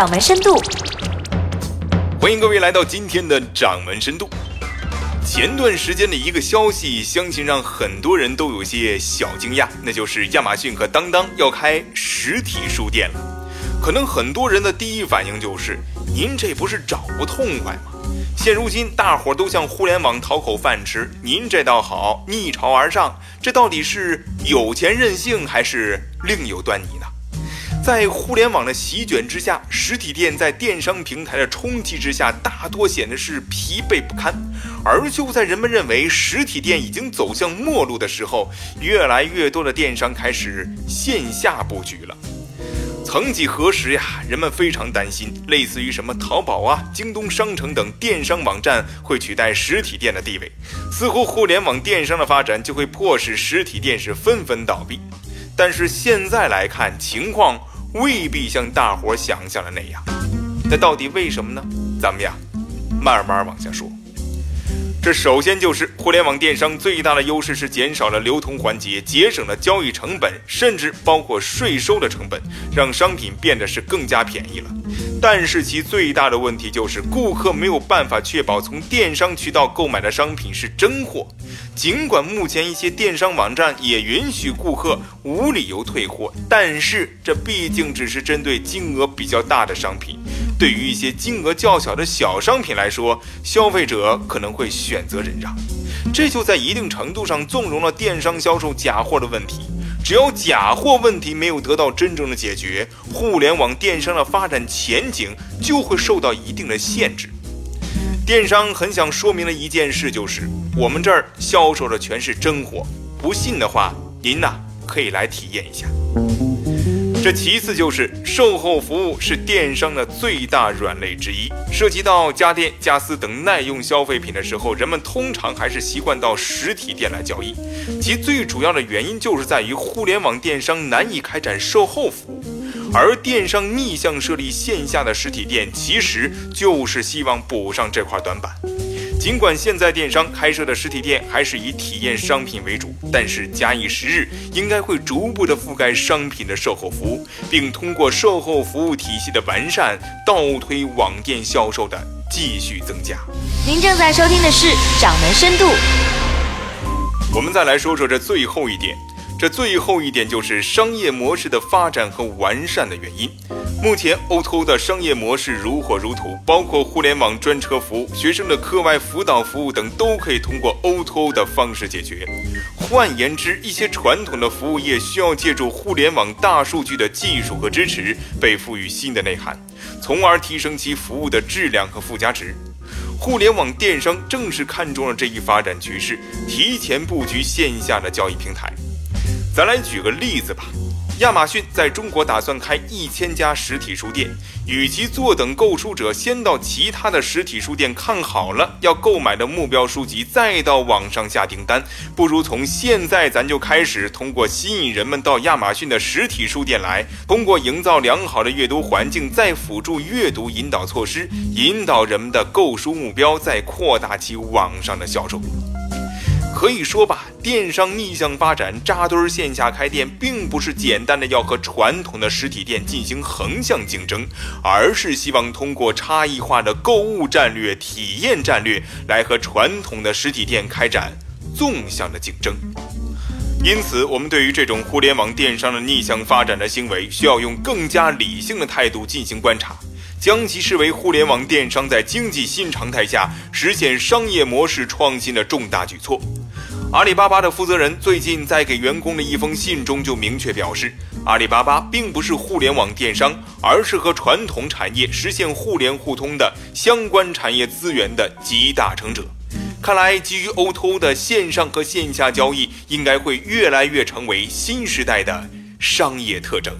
掌门深度。欢迎各位来到今天的掌门深度。前段时间的一个消息，相信让很多人都有些小惊讶，那就是亚马逊和当当要开实体书店了。可能很多人的第一反应就是，您这不是找不痛快吗？现如今大伙都向互联网讨口饭吃，您这倒好，逆潮而上，这到底是有钱任性，还是另有端倪呢？在互联网的席卷之下，实体店在电商平台的冲击之下，大多显得是疲惫不堪。而就在人们认为实体店已经走向末路的时候，越来越多的电商开始线下布局了。曾几何时呀，人们非常担心，类似于什么淘宝啊、京东商城等电商网站会取代实体店的地位，似乎互联网电商的发展就会迫使实体店是纷纷倒闭。但是现在来看，情况未必像大伙想象的那样。那到底为什么呢？咱们呀，慢慢往下说。这首先就是互联网电商最大的优势是减少了流通环节，节省了交易成本，甚至包括税收的成本，让商品变得是更加便宜了。但是其最大的问题就是顾客没有办法确保从电商渠道购买的商品是真货。尽管目前一些电商网站也允许顾客无理由退货，但是这毕竟只是针对金额比较大的商品。对于一些金额较小的小商品来说，消费者可能会选择忍让，这就在一定程度上纵容了电商销售假货的问题。只要假货问题没有得到真正的解决，互联网电商的发展前景就会受到一定的限制。电商很想说明的一件事就是，我们这儿销售的全是真货，不信的话，您呐可以来体验一下。这其次就是售后服务是电商的最大软肋之一。涉及到家电、家私等耐用消费品的时候，人们通常还是习惯到实体店来交易。其最主要的原因就是在于互联网电商难以开展售后服务，而电商逆向设立线下的实体店，其实就是希望补上这块短板。尽管现在电商开设的实体店还是以体验商品为主，但是假以时日，应该会逐步的覆盖商品的售后服务，并通过售后服务体系的完善，倒推网店销售的继续增加。您正在收听的是《掌门深度》。我们再来说说这最后一点，这最后一点就是商业模式的发展和完善的原因。目前，O2O 的商业模式如火如荼，包括互联网专车服务、学生的课外辅导服务等，都可以通过 O2O 的方式解决。换言之，一些传统的服务业需要借助互联网大数据的技术和支持，被赋予新的内涵，从而提升其服务的质量和附加值。互联网电商正是看中了这一发展趋势，提前布局线下的交易平台。咱来举个例子吧。亚马逊在中国打算开一千家实体书店，与其坐等购书者先到其他的实体书店看好了要购买的目标书籍，再到网上下订单，不如从现在咱就开始，通过吸引人们到亚马逊的实体书店来，通过营造良好的阅读环境，再辅助阅读引导措施，引导人们的购书目标，再扩大其网上的销售。可以说吧，电商逆向发展，扎堆线下开店，并不是简单的要和传统的实体店进行横向竞争，而是希望通过差异化的购物战略、体验战略，来和传统的实体店开展纵向的竞争。因此，我们对于这种互联网电商的逆向发展的行为，需要用更加理性的态度进行观察。将其视为互联网电商在经济新常态下实现商业模式创新的重大举措。阿里巴巴的负责人最近在给员工的一封信中就明确表示，阿里巴巴并不是互联网电商，而是和传统产业实现互联互通的相关产业资源的集大成者。看来，基于 O2O 的线上和线下交易，应该会越来越成为新时代的商业特征。